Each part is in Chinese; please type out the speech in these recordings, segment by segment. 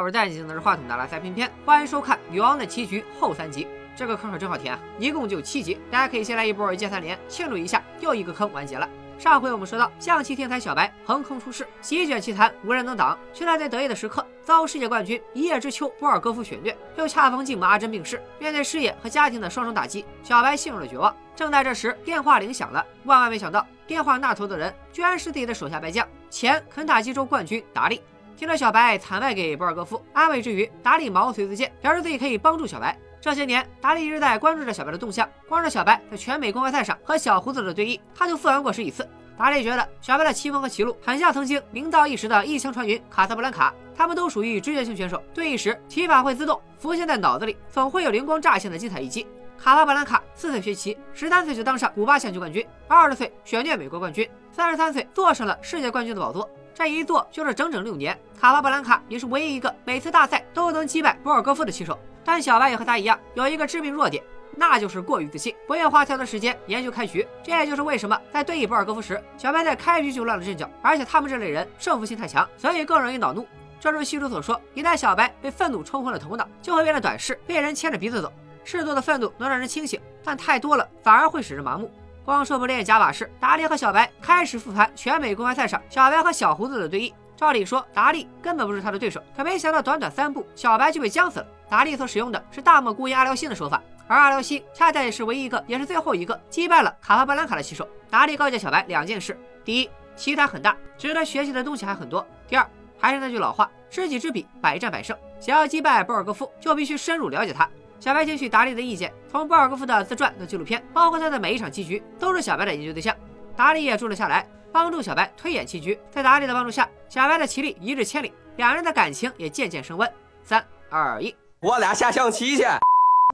我是戴眼镜拿着话筒的拉塞偏偏，欢迎收看《女王的棋局》后三集。这个坑可真好填啊，一共就七集，大家可以先来一波一键三连，庆祝一下又一个坑完结了。上回我们说到，象棋天才小白横空出世，席卷棋坛，无人能挡。却在最得意的时刻，遭世界冠军一叶知秋波尔戈夫血虐，又恰逢继母阿珍病逝，面对事业和家庭的双重打击，小白陷入了绝望。正在这时，电话铃响了，万万没想到，电话那头的人居然是自己的手下败将，前肯塔基州冠军达利。听着小白惨败给博尔戈夫，安慰之余，达利毛遂自荐，表示自己可以帮助小白。这些年，达利一直在关注着小白的动向。光是小白在全美公开赛上和小胡子的对弈，他就复原过十几次。达利觉得小白的棋风和棋路很像曾经名噪一时的一枪穿云卡萨布兰卡，他们都属于直觉型选手，对弈时棋法会自动浮现在脑子里，总会有灵光乍现的精彩一击。卡萨布兰卡四岁学棋，十三岁就当上古巴象棋冠军，二十岁血虐美国冠军，三十三岁坐上了世界冠军的宝座。这一坐就是整整六年。卡萨布兰卡也是唯一一个每次大赛都能击败博尔戈夫的棋手。但小白也和他一样，有一个致命弱点，那就是过于自信，不愿花太多时间研究开局。这也就是为什么在对弈博尔戈夫时，小白在开局就乱了阵脚。而且他们这类人胜负心太强，所以更容易恼怒。正如西主所说，一旦小白被愤怒冲昏了头脑，就会变得短视，被人牵着鼻子走。适度的愤怒能让人清醒，但太多了反而会使人麻木。光说不练假把式，达利和小白开始复盘全美公开赛上小白和小胡子的对弈。照理说，达利根本不是他的对手，可没想到短短三步，小白就被僵死了。达利所使用的是大漠孤烟阿廖辛的手法，而阿廖辛恰恰也是唯一一个，也是最后一个击败了卡帕布兰卡的棋手。达利告诫小白两件事：第一，棋坛很大，值得学习的东西还很多；第二，还是那句老话，知己知彼，百战百胜。想要击败博尔戈夫，就必须深入了解他。小白听取达利的意见，从博尔戈夫的自传到纪录片，包括他的每一场棋局，都是小白的研究对象。达利也住了下来。帮助小白推演棋局，在达利的帮助下，小白的棋力一日千里，两人的感情也渐渐升温。三二一，我俩下象棋去。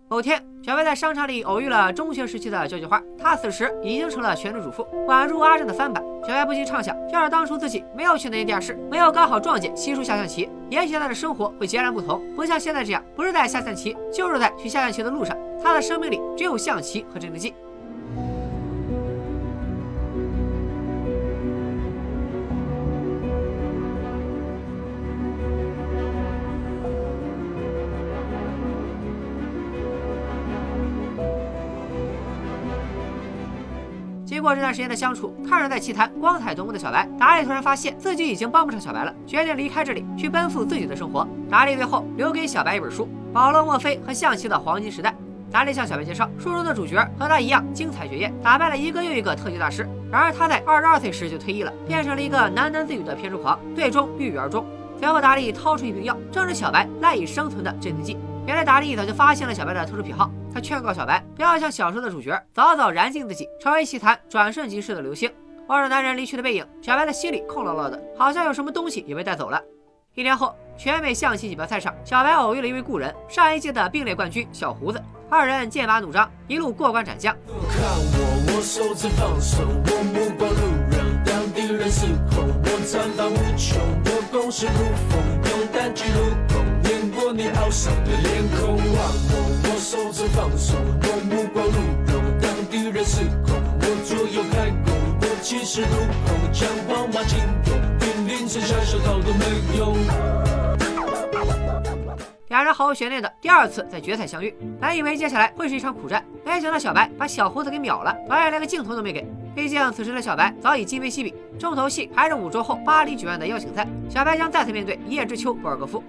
某天，小白在商场里偶遇了中学时期的交际花，她此时已经成了全职主妇，宛如阿正的翻版。小白不禁畅想，要是当初自己没有去那间电视，没有刚好撞见西叔下象棋，也许他的生活会截然不同，不像现在这样，不是在下象棋，就是在去下象棋的路上。他的生命里只有象棋和战斗机。过这段时间的相处，看着在棋坛光彩夺目的小白，达利突然发现自己已经帮不上小白了，决定离开这里，去奔赴自己的生活。达利最后留给小白一本书《保罗·墨菲和象棋的黄金时代》。达利向小白介绍，书中的主角和他一样精彩绝艳，打败了一个又一个特级大师。然而他在二十二岁时就退役了，变成了一个喃喃自语的偏执狂，最终郁郁而终。随后达利掏出一瓶药，正是小白赖以生存的镇定剂。原来达利早就发现了小白的特殊癖好。他劝告小白不要像小说的主角早早燃尽自己，成为棋坛转瞬即逝的流星。望着男人离去的背影，小白的心里空落落的，好像有什么东西也被带走了。一年后，全美象棋锦标赛上，小白偶遇了一位故人，上一届的并列冠军小胡子。二人剑拔弩张，一路过关斩将。手着放手，用目光怒容，当敌人失控，我左右开弓，我气势如虹，将宝马惊动，兵临城下，手套都没用。两人毫无悬念的第二次在决赛相遇，本以为接下来会是一场苦战，没想到小白把小胡子给秒了，导演连个镜头都没给。毕竟此时的小白早已今非昔比，重头戏还是五周后巴黎举办的邀请赛，小白将再次面对一叶知秋博尔戈夫。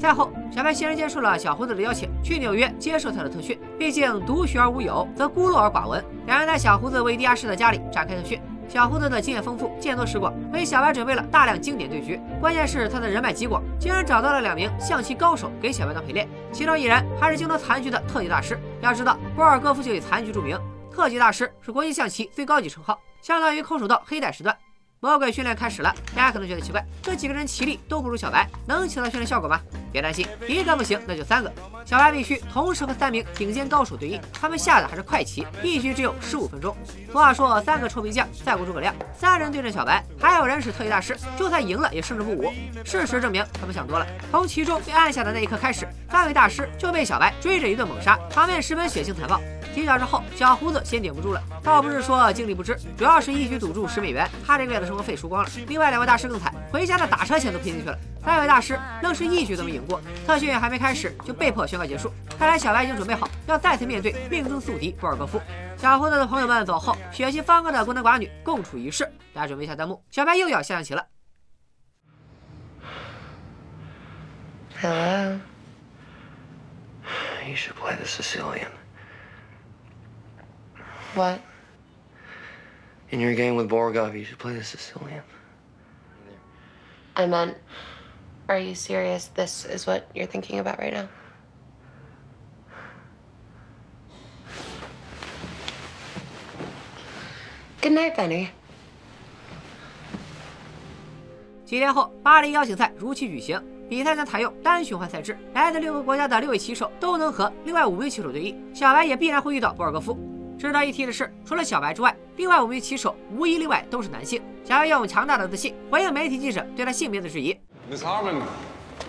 赛后，小白欣然接受了小胡子的邀请，去纽约接受他的特训。毕竟独学而无友，则孤陋而寡闻。两人在小胡子维迪亚市的家里展开特训。小胡子的经验丰富，见多识广，为小白准备了大量经典对局。关键是他的人脉极广，竟然找到了两名象棋高手给小白当陪练，其中一人还是精通残局的特级大师。要知道，波尔戈夫就以残局著名，特级大师是国际象棋最高级称号，相当于空手道黑带时段。魔鬼训练开始了，大家可能觉得奇怪，这几个人棋力都不如小白，能起到训练效果吗？别担心，一个不行，那就三个。小白必须同时和三名顶尖高手对弈，他们下的还是快棋，一局只有十五分钟。俗话说，三个臭皮匠赛过诸葛亮，三人对阵小白，还有人是特级大师，就算赢了也胜之不武。事实证明，他们想多了。从其中被按下的那一刻开始，三位大师就被小白追着一顿猛杀，场面十分血腥残暴。几小时后，小胡子先顶不住了。倒不是说精力不支，主要是一局赌注十美元，他这个月的生活费输光了。另外两位大师更惨，回家的打车钱都赔进去了。三位大师愣是一局都没赢过，特训还没开始就被迫宣告结束。看来小白已经准备好要再次面对命中宿敌博尔戈夫。小胡子的朋友们走后，血气方刚的孤男寡女共处一室。大家准备一下弹幕，小白又要下象棋了。Hello. You should play the Sicilian. What? In your game with Borgov, you should play the Sicilian. I meant, are you serious? This is what you're thinking about right now? Good night, Benny. 几天后，巴黎邀请赛如期举行。比赛将采用单循环赛制，来自六个国家的六位棋手都能和另外五位棋手对弈。小白也必然会遇到博尔戈夫。值得一提的是，除了小白之外，另外五名棋手无一例外都是男性。小白用强大的自信回应媒体记者对他性别的质疑。Miss Harman,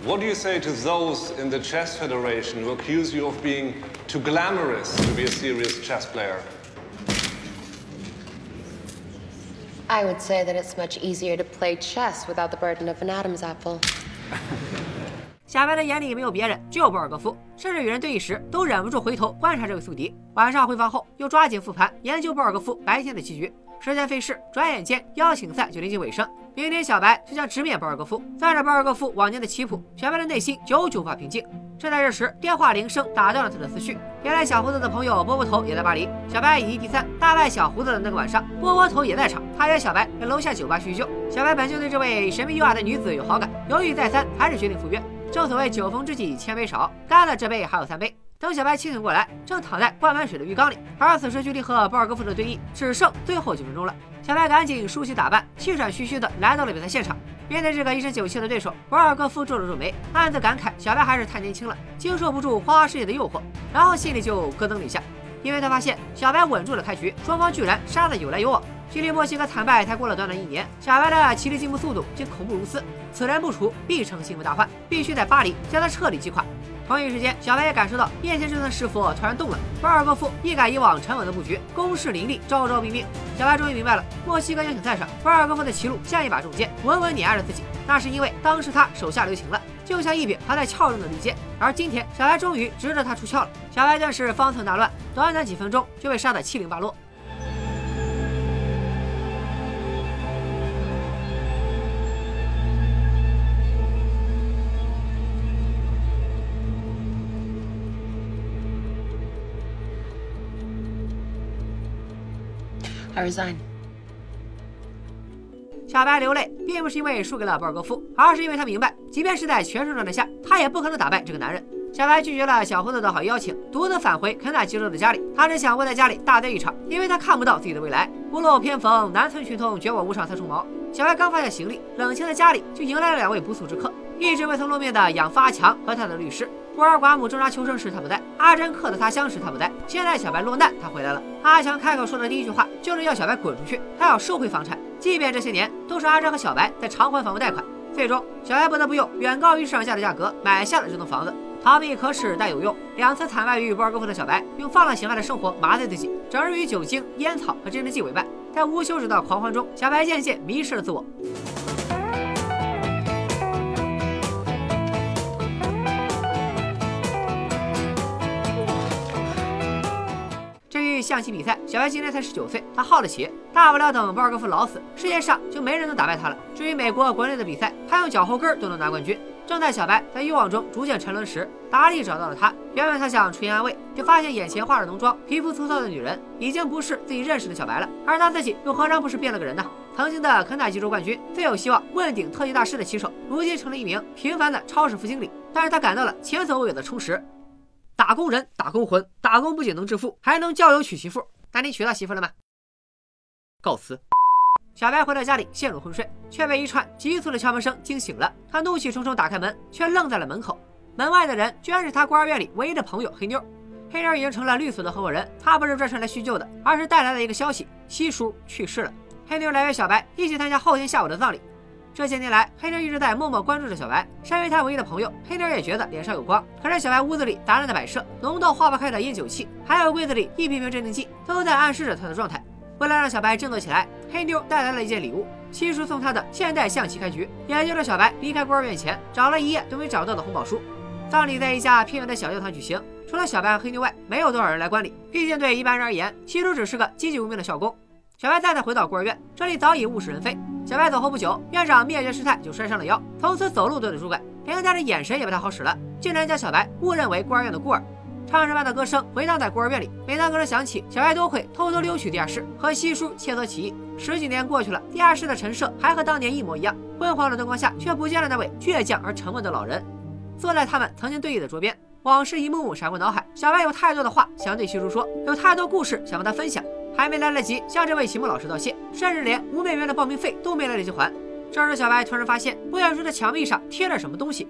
what do you say to those in the Chess Federation who accuse you of being too glamorous to be a serious chess player? I would say that it's much easier to play chess without the burden of an Adam's apple. 小白的眼里没有别人，只有博尔戈夫，甚至与人对弈时都忍不住回头观察这位宿敌。晚上回房后，又抓紧复盘研究博尔戈夫白天的棋局。时间飞逝，转眼间邀请赛就临近尾声。明天小白就将直面博尔戈夫。算着博尔戈夫往年的棋谱，小白的内心久久无法平静。正在这时，电话铃声打断了他的思绪。原来小胡子的朋友波波头也在巴黎。小白以一敌三大败小胡子的那个晚上，波波头也在场。他约小白在楼下酒吧叙旧。小白本就对这位神秘优雅的女子有好感，犹豫再三，还是决定赴约。正所谓酒逢知己千杯少，干了这杯还有三杯。等小白清醒过来，正躺在灌满水的浴缸里，而此时距离和博尔戈夫的对弈只剩最后几分钟了。小白赶紧梳洗打扮，气喘吁吁的来到了比赛现场。面对这个一身酒气的对手，博尔戈夫皱了皱眉，暗自感慨：小白还是太年轻了，经受不住花花世界的诱惑。然后心里就咯噔了一下，因为他发现小白稳住了开局，双方居然杀得有来有往。距离墨西哥惨败才过了短短一年，小白的棋力进步速度竟恐怖如斯。此人不除，必成心腹大患，必须在巴黎将他彻底击垮。同一时间，小白也感受到面前这尊师傅突然动了。巴尔戈夫一改以往沉稳的布局，攻势凌厉，招招毙命。小白终于明白了，墨西哥邀请赛上，巴尔戈夫的棋路像一把重剑，稳稳碾压着自己。那是因为当时他手下留情了，就像一柄还在鞘中的利剑。而今天，小白终于值得他出鞘了。小白更是方寸大乱，短短几分钟就被杀得七零八落。I resign. 小白流泪，并不是因为输给了博尔戈夫，而是因为他明白，即便是在全胜状态下，他也不可能打败这个男人。小白拒绝了小胡子的好邀请，独自返回肯塔基州的家里。他只想窝在家里大醉一场，因为他看不到自己的未来。屋漏偏逢南村群童，绝我无上三重毛。小白刚放下行李，冷清的家里就迎来了两位不速之客，一直未曾露面的养父阿强和他的律师。孤儿寡母挣扎求生时他不在，阿珍客的他乡时他不在，现在小白落难他回来了。阿强开口说的第一句话就是要小白滚出去，他要收回房产，即便这些年都是阿珍和小白在偿还房屋贷款。最终，小白不得不用远高于市场价的价格买下了这栋房子。逃避可耻但有用，两次惨败于博尔戈夫的小白，用放浪形骸的生活麻醉自己，整日与酒精、烟草和镇定剂为伴，在无休止的狂欢中，小白渐渐迷失了自我。象棋比赛，小白今年才十九岁，他好得起，大不了等博尔戈夫老死，世界上就没人能打败他了。至于美国国内的比赛，他用脚后跟都能拿冠军。正在小白在欲望中逐渐沉沦时，达利找到了他。原本他想出言安慰，却发现眼前化着浓妆、皮肤粗糙的女人已经不是自己认识的小白了，而他自己又何尝不是变了个人呢？曾经的肯塔基州冠军、最有希望问鼎特级大师的棋手，如今成了一名平凡的超市副经理。但是他感到了前所未有的充实。打工人，打工魂，打工不仅能致富，还能交友娶媳妇。那你娶到媳妇了吗？告辞。小白回到家里，陷入昏睡，却被一串急促的敲门声惊醒了。他怒气冲冲打开门，却愣在了门口。门外的人居然是他孤儿院里唯一的朋友黑妞。黑妞已经成了律所的合伙人，他不是专程来叙旧的，而是带来了一个消息：西叔去世了。黑妞来约小白一起参加后天下午的葬礼。这些年来，黑妞一直在默默关注着小白。身为他唯一的朋友，黑妞也觉得脸上有光。可是小白屋子里杂乱的摆设、浓到化不开的烟酒气，还有柜子里一瓶瓶镇定剂，都在暗示着他的状态。为了让小白振作起来，黑妞带来了一件礼物——七叔送他的现代象棋开局，也就是小白离开孤儿院前找了一夜都没找到的红宝书。葬礼在一家偏远的小教堂举行，除了小白和黑妞外，没有多少人来观礼。毕竟对一般人而言，七叔只是个籍籍无名的校工。小白再次回到孤儿院，这里早已物是人非。小白走后不久，院长灭绝师太就摔伤了腰，从此走路都得拄拐，连他的眼神也不太好使了，竟然将小白误认为孤儿院的孤儿。唱诗般的歌声回荡在孤儿院里，每当歌声响起，小白都会偷偷溜去地下室和西叔切磋棋艺。十几年过去了，地下室的陈设还和当年一模一样，昏黄的灯光下却不见了那位倔强而沉默的老人。坐在他们曾经对弈的桌边，往事一幕幕闪过脑海。小白有太多的话想对西叔说，有太多故事想和他分享，还没来得及向这位启蒙老师道谢，甚至连五美元的报名费都没来得及还。这时，小白突然发现不远处的墙壁上贴了什么东西。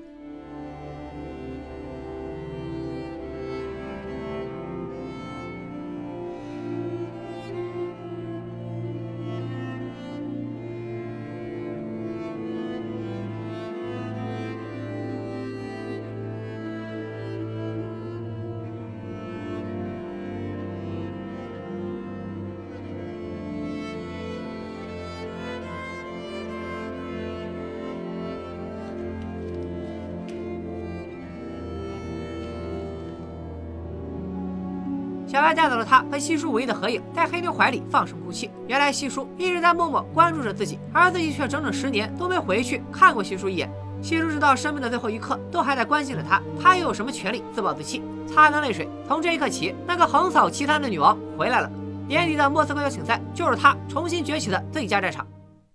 小白带走了他和西叔唯一的合影，在黑妞怀里放声哭泣。原来西叔一直在默默关注着自己，而自己却整整十年都没回去看过西叔一眼。西叔直到生命的最后一刻都还在关心着他，他又有什么权利自暴自弃？擦干泪水，从这一刻起，那个横扫其他的女王回来了。年底的莫斯科邀请赛就是他重新崛起的最佳战场。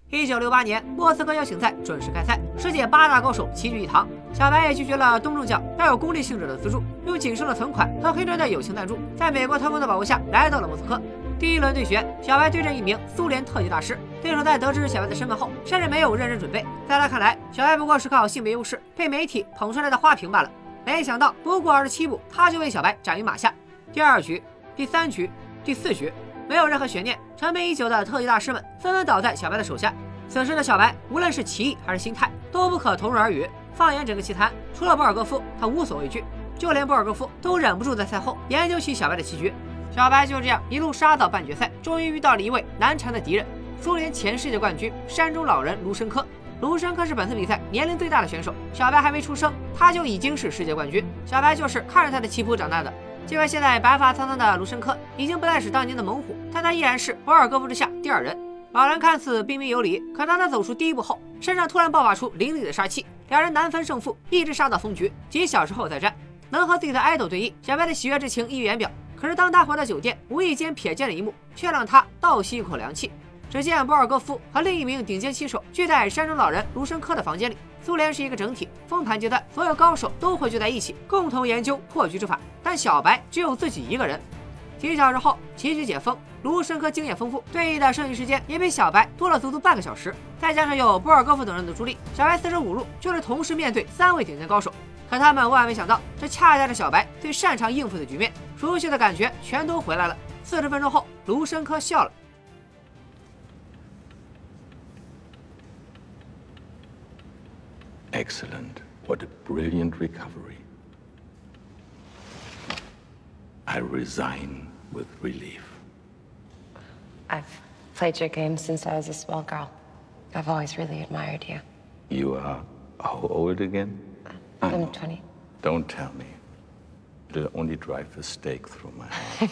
一九六八年，莫斯科邀请赛准时开赛，世界八大高手齐聚一堂。小白也拒绝了东正教带有功利性质的资助，用仅剩的存款和黑妞的友情赞助，在美国特工的保护下来到了莫斯科。第一轮对决，小白对阵一名苏联特级大师，对手在得知小白的身份后，甚至没有认真准备。在他看来，小白不过是靠性别优势被媒体捧出来的花瓶罢了。没想到，不过二十七步，他就为小白斩于马下。第二局、第三局、第四局。没有任何悬念，沉迷已久的特级大师们纷纷倒在小白的手下。此时的小白，无论是棋艺还是心态，都不可同日而语。放眼整个棋坛，除了博尔戈夫，他无所畏惧。就连博尔戈夫都忍不住在赛后研究起小白的棋局。小白就这样一路杀到半决赛，终于遇到了一位难缠的敌人——苏联前世界冠军山中老人卢申科。卢申科是本次比赛年龄最大的选手，小白还没出生，他就已经是世界冠军。小白就是看着他的棋谱长大的。尽管现在白发苍苍的卢申科已经不再是当年的猛虎，但他依然是博尔戈夫之下第二人。老人看似彬彬有礼，可当他走出第一步后，身上突然爆发出凌厉的杀气。两人难分胜负，一直杀到封局，几小时后再战。能和自己的爱豆对弈，小白的喜悦之情溢于言表。可是当他回到酒店，无意间瞥见了一幕，却让他倒吸一口凉气。只见博尔戈夫和另一名顶尖棋手聚在山中老人卢申科的房间里。苏联是一个整体，封盘阶段所有高手都会聚在一起，共同研究破局之法。但小白只有自己一个人。几小时后，棋局解封，卢申科经验丰富，对弈的剩余时间也比小白多了足足半个小时。再加上有波尔戈夫等人的助力，小白四舍五入就是同时面对三位顶尖高手。可他们万万没想到，这恰恰是小白最擅长应付的局面，熟悉的感觉全都回来了。四十分钟后，卢申科笑了。Excellent. What a brilliant recovery. I resign with relief. I've played your game since I was a small girl. I've always really admired you. You are how old again? Uh, I I'm know. 20. Don't tell me. It'll only drive a stake through my heart.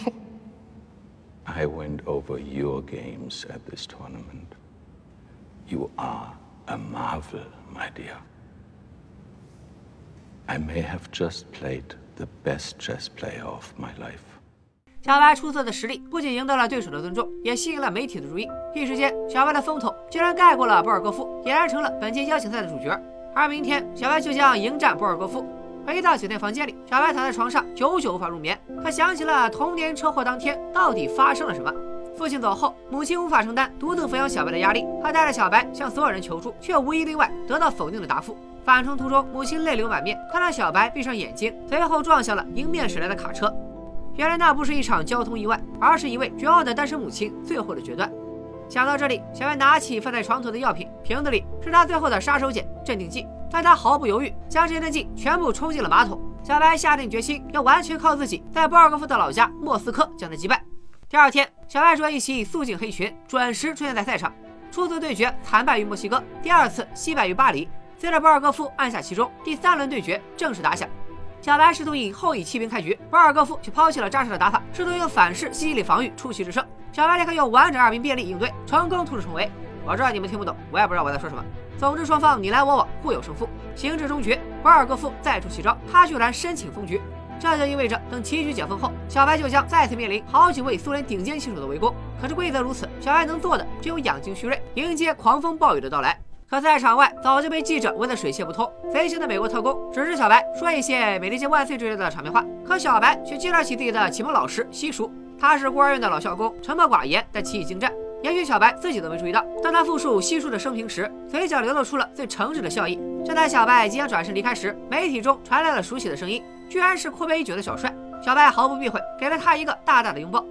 I went over your games at this tournament. You are a marvel, my dear. I may have just played the best chess player of my life. 小白出色的实力不仅赢得了对手的尊重，也吸引了媒体的注意。一时间，小白的风头竟然盖过了博尔戈夫，俨然成了本届邀请赛的主角。而明天，小白就将迎战博尔戈夫。回到酒店房间里，小白躺在床上，久久无法入眠。他想起了童年车祸当天到底发生了什么。父亲走后，母亲无法承担独自抚养小白的压力，她带着小白向所有人求助，却无一例外得到否定的答复。返程途中，母亲泪流满面，看到小白闭上眼睛，随后撞向了迎面驶来的卡车。原来那不是一场交通意外，而是一位绝望的单身母亲最后的决断。想到这里，小白拿起放在床头的药品，瓶子里是他最后的杀手锏——镇定剂。但他毫不犹豫，将镇定剂全部冲进了马桶。小白下定决心，要完全靠自己，在博尔戈夫的老家莫斯科将他击败。第二天，小白着一袭素净黑裙，准时出现在赛场。初次对决惨败于墨西哥，第二次惜败于巴黎。随着博尔戈夫按下其中，第三轮对决正式打响。小白试图以后以弃兵开局，博尔戈夫却抛弃了扎实的打法，试图用反式吸引力防御出奇制胜。小白立刻用完整二兵便利应对，成功突出重围。我知道你们听不懂，我也不知道我在说什么。总之，双方你来我往，互有胜负。行至终局，博尔戈夫再出奇招，他居然申请封局。这就意味着，等棋局解封后，小白就将再次面临好几位苏联顶尖棋手的围攻。可是规则如此，小白能做的只有养精蓄锐，迎接狂风暴雨的到来。可赛场外早就被记者问得水泄不通，飞行的美国特工指示小白说一些“美利坚万岁”之类的场面话，可小白却介绍起自己的启蒙老师西叔。他是孤儿院的老校工，沉默寡言，但棋艺精湛。也许小白自己都没注意到，当他复述西叔的生平时，嘴角流露出了最诚挚的笑意。就在小白即将转身离开时，媒体中传来了熟悉的声音，居然是阔别已久的小帅。小白毫不避讳，给了他一个大大的拥抱。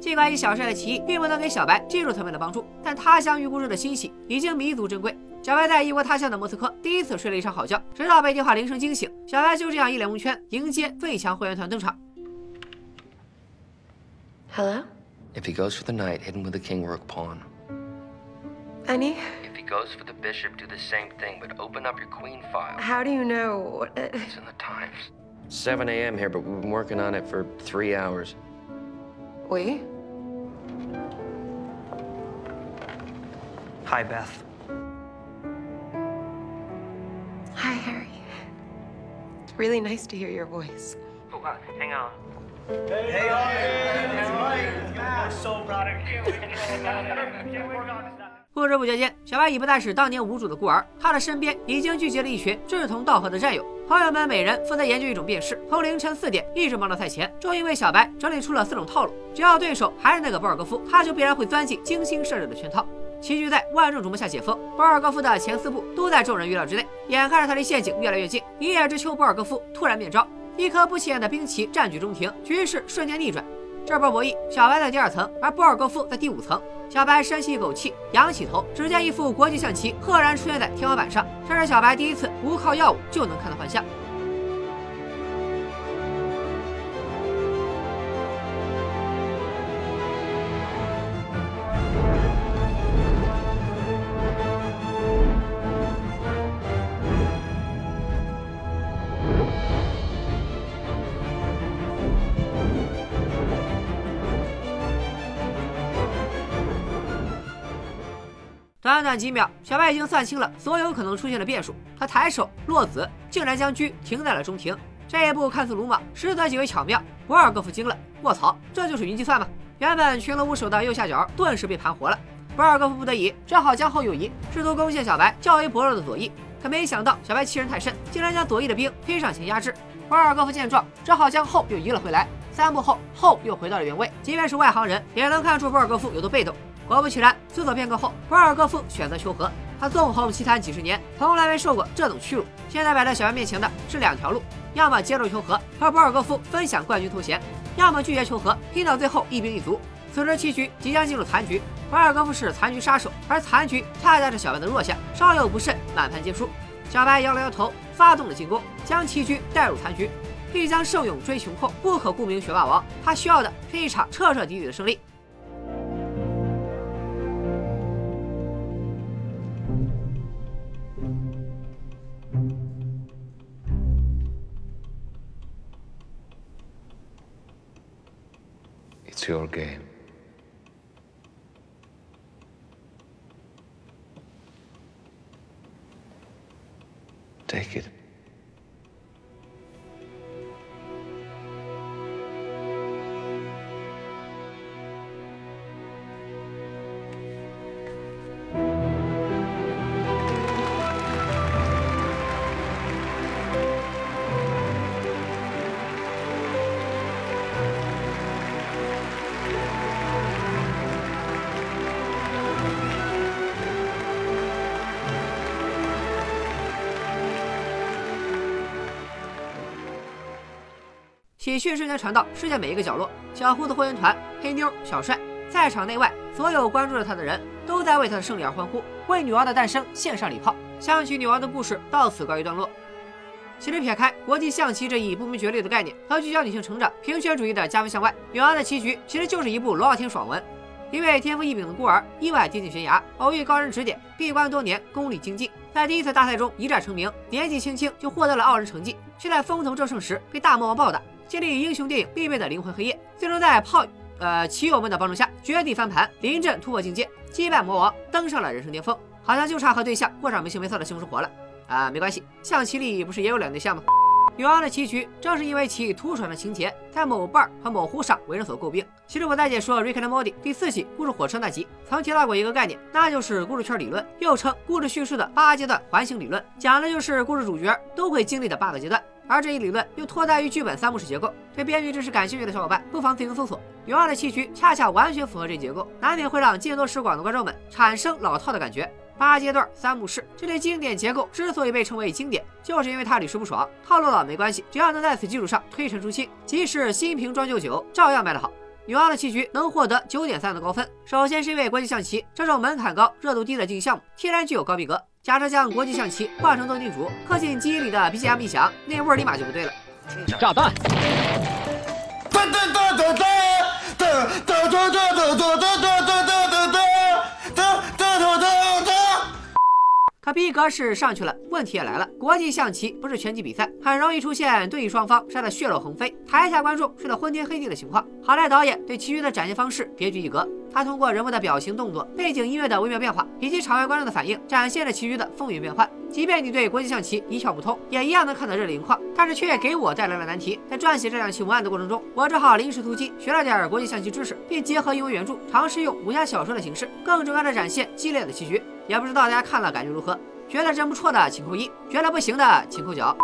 尽管以小帅的棋艺并不能给小白技术层面的帮助，但他乡遇故知的欣喜已经弥足珍贵。小白在异国他乡的莫斯科第一次睡了一场好觉，直到被电话铃声惊醒。小白就这样一脸蒙圈，迎接最强会员团登场。Hello? If he goes for the knight, hit him with a king rook pawn. Any? If he goes for the bishop, do the same thing, but open up your queen file. How do you know? It's in the Times. 7 a.m. here, but we've been working on it for three hours. We? Hi, Beth. Hi, Harry. It's really nice to hear your voice. Oh, uh, hang on. Hey, We're so proud of you. Can't work on this now. 不知不觉间，小白已不再是当年无助的孤儿，他的身边已经聚集了一群志同道合的战友。 朋友们每人负责研究一种变式，从凌晨四点一直忙到赛前，终于为小白整理出了四种套路。只要对手还是那个博尔戈夫，他就必然会钻进精心设置的圈套。棋局在万众瞩目下解封，博尔戈夫的前四步都在众人预料之内。眼看着他离陷阱越来越近，一叶知秋博尔戈夫突然变招，一颗不起眼的兵棋占据中庭，局势瞬间逆转。这波博弈，小白在第二层，而博尔戈夫在第五层。小白深吸一口气，仰起头，只见一副国际象棋赫然出现在天花板上。这是小白第一次不靠药物就能看到幻象。短几秒，小白已经算清了所有可能出现的变数。他抬手落子，竟然将车停在了中庭。这一步看似鲁莽，实则极为巧妙。博尔戈夫惊了，卧槽，这就是云计算吗？原本群龙无首的右下角顿时被盘活了。博尔戈夫不得已，只好将后右移，试图攻陷小白较为薄弱的左翼。可没想到，小白欺人太甚，竟然将左翼的兵推上前压制。博尔戈夫见状，只好将后又移了回来。三步后，后又回到了原位。即便是外行人，也能看出博尔戈夫有多被动。果不其然，思索片刻后，博尔戈夫选择求和。他纵横棋坛几十年，从来没受过这种屈辱。现在摆在小白面前的是两条路：要么接受求和，和博尔戈夫分享冠军头衔；要么拒绝求和，拼到最后一兵一卒。此时棋局即将进入残局，博尔戈夫是残局杀手，而残局恰恰是小白的弱项，稍有不慎，满盘皆输。小白摇了摇头，发动了进攻，将棋局带入残局。欲将胜勇追穷寇，不可顾名学霸王。他需要的是一场彻彻底底的胜利。Your game. Take it. “喜讯瞬间传到世界每一个角落，小胡子会员团、黑妞、小帅，在场内外所有关注着他的人都在为他的胜利而欢呼，为女王的诞生献上礼炮。象棋女王的故事到此告一段落。其实撇开国际象棋这一不明觉厉的概念和聚焦女性成长、平权主义的加分项外，《女王的棋局》其实就是一部罗傲天爽文。一位天赋异禀的孤儿意外跌进悬崖，偶遇高人指点，闭关多年，功力精进，在第一次大赛中一战成名，年纪轻轻就获得了傲人成绩，却在风头正盛时被大魔王暴打，建立英雄电影必备的灵魂黑夜，最终在炮呃棋友们的帮助下绝地翻盘，临阵突破境界，击败魔王，登上了人生巅峰，好像就差和对象过上没羞没臊的幸福生活了。啊，没关系，象棋里不是也有两对象吗？女王的棋局正是因为其突出的情节，在某瓣和某乎上为人所诟病。其实我在解说《Rick and Morty》第四季故事火车那集，曾提到过一个概念，那就是故事圈理论，又称故事叙述的八阶段环形理论，讲的就是故事主角都会经历的八个阶段。而这一理论又脱胎于剧本三幕式结构，对编剧知识感兴趣的小伙伴不妨自行搜索。女王的棋局恰恰完全符合这一结构，难免会让见多识广的观众们产生老套的感觉。八阶段三幕式这类经典结构之所以被称为经典，就是因为它屡试不爽。套路老没关系，只要能在此基础上推陈出新，即使新瓶装旧酒，照样卖得好。女王的棋局能获得九点三的高分，首先是因为国际象棋这种门槛高、热度低的竞技项目天然具有高逼格。假设将国际象棋换成斗地主，刻进基因里的 BGM 一响，那味儿立马就不对了。炸弹。逼格是上去了，问题也来了。国际象棋不是拳击比赛，很容易出现对弈双方杀得血肉横飞，台下观众睡得昏天黑地的情况。好在导演对其余的展现方式别具一格，他通过人物的表情、动作、背景音乐的微妙变化，以及场外观众的反应，展现了其余的风云变幻。即便你对国际象棋一窍不通，也一样能看到热泪盈眶。但是却也给我带来了难题。在撰写这两期文案的过程中，我只好临时突击，学了点国际象棋知识，并结合英文原著，尝试用武侠小说的形式，更重要的展现激烈的棋局。也不知道大家看了感觉如何？觉得真不错的请扣一，觉得不行的请扣九。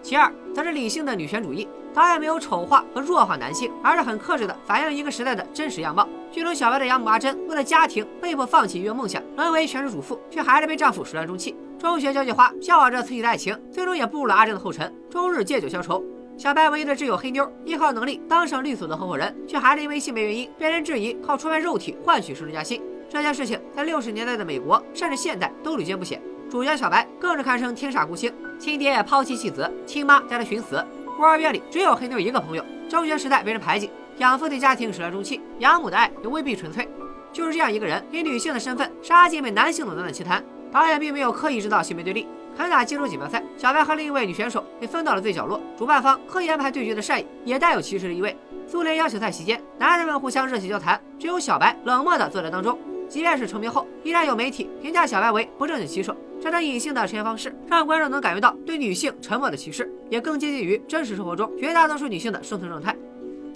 其二，则是理性的女权主义。导演没有丑化和弱化男性，而是很克制的反映一个时代的真实样貌。剧中小白的养母阿珍，为了家庭被迫放弃音乐梦想，沦为全职主妇，却还是被丈夫始乱终弃。中学交际花，向往着刺激的爱情，最终也步入了阿珍的后尘，终日借酒消愁。小白唯一的挚友黑妞，依靠能力当上律所的合伙人，却还是因为性别原因被人质疑，靠出卖肉体换取升职加薪。这件事情在六十年代的美国，甚至现代都屡见不鲜。主角小白更是堪称天煞孤星，亲爹也抛弃妻子，亲妈带他寻死。孤儿院里只有黑妞一个朋友。中学时代被人排挤，养父对家庭始乱终弃，养母的爱又未必纯粹。就是这样一个人，以女性的身份杀进被男性垄断的棋坛。导演并没有刻意制造性别对立。肯打金州锦标赛，小白和另一位女选手被分到了最角落。主办方刻意安排对决的善意，也带有歧视的意味。苏联邀请赛期间，男人们互相热情交谈，只有小白冷漠地坐在当中。即便是成名后，依然有媒体评价小白为不正经棋手。这种隐性的呈现方式，让观众能感觉到对女性沉默的歧视，也更接近于真实生活中绝大多数女性的生存状态。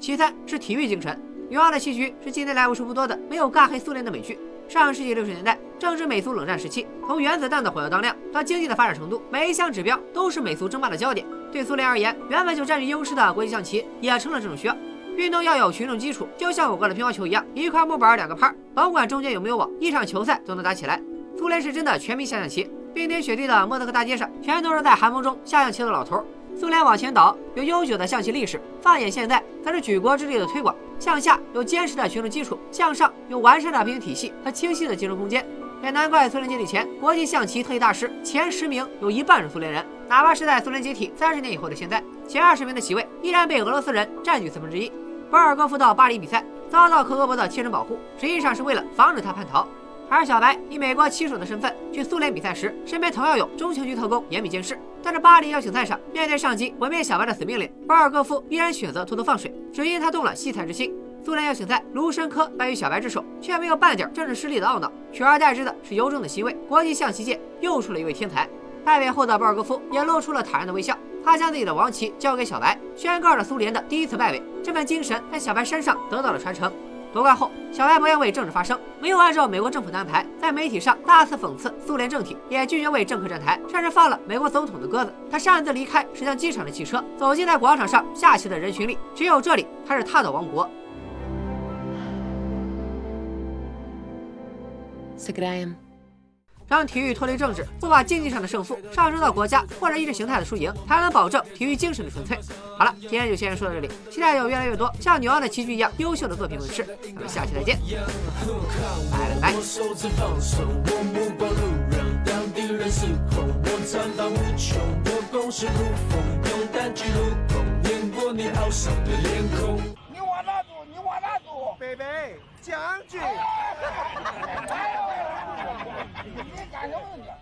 其三是体育精神，《女王的棋局》是近年来为数不多的没有尬黑苏联的美剧。上世纪六十年代，正值美苏冷战时期，从原子弹的火药当量到经济的发展程度，每一项指标都是美苏争霸的焦点。对苏联而言，原本就占据优势的国际象棋也成了这种需要。运动要有群众基础，就像我国的乒乓球一样，一块木板两个拍，甭管中间有没有网，一场球赛都能打起来。苏联是真的全民下象棋，冰天雪地的莫斯科大街上，全都是在寒风中下象棋的老头。苏联往前倒有悠久的象棋历史，放眼现在，则是举国之力的推广。向下有坚实的群众基础，向上有完善的兵体系和清晰的竞争空间。也难怪苏联解体前，国际象棋特级大师前十名有一半是苏联人。哪怕是在苏联解体三十年以后的现在，前二十名的席位依然被俄罗斯人占据四分之一。博尔戈夫到巴黎比赛，遭到克格勃的贴身保护，实际上是为了防止他叛逃。而小白以美国棋手的身份去苏联比赛时，身边同样有中情局特工严密监视。但是巴黎邀请赛上，面对上级毁灭小白的死命令，博尔戈夫依然选择偷偷放水，只因他动了惜才之心。苏联邀请赛，卢申科败于小白之手，却没有半点政治失利的懊恼，取而代之的是由衷的欣慰。国际象棋界又出了一位天才。败北后的博尔戈夫也露出了坦然的微笑。他将自己的王旗交给小白，宣告了苏联的第一次败北。这份精神在小白身上得到了传承。夺冠后，小白不愿为政治发声，没有按照美国政府的安排，在媒体上大肆讽刺苏联政体，也拒绝为政客站台，甚至放了美国总统的鸽子。他擅自离开驶向机场的汽车，走进在广场上下棋的人群里，只有这里才是他的王国。让体育脱离政治，不把竞技上的胜负上升到国家或者意识形态的输赢，才能保证体育精神的纯粹。好了，今天就先说到这里，期待有越来越多像纽奥的棋局一样优秀的作品问世。咱们下期再见，拜拜。手指放手，我目光路人，当敌人失控，我苍老无穷，我攻势如风，用胆去入空，碾过你好伤的脸孔。你往哪走？你往哪走？北北，将军。哎呦！你干什么呢你？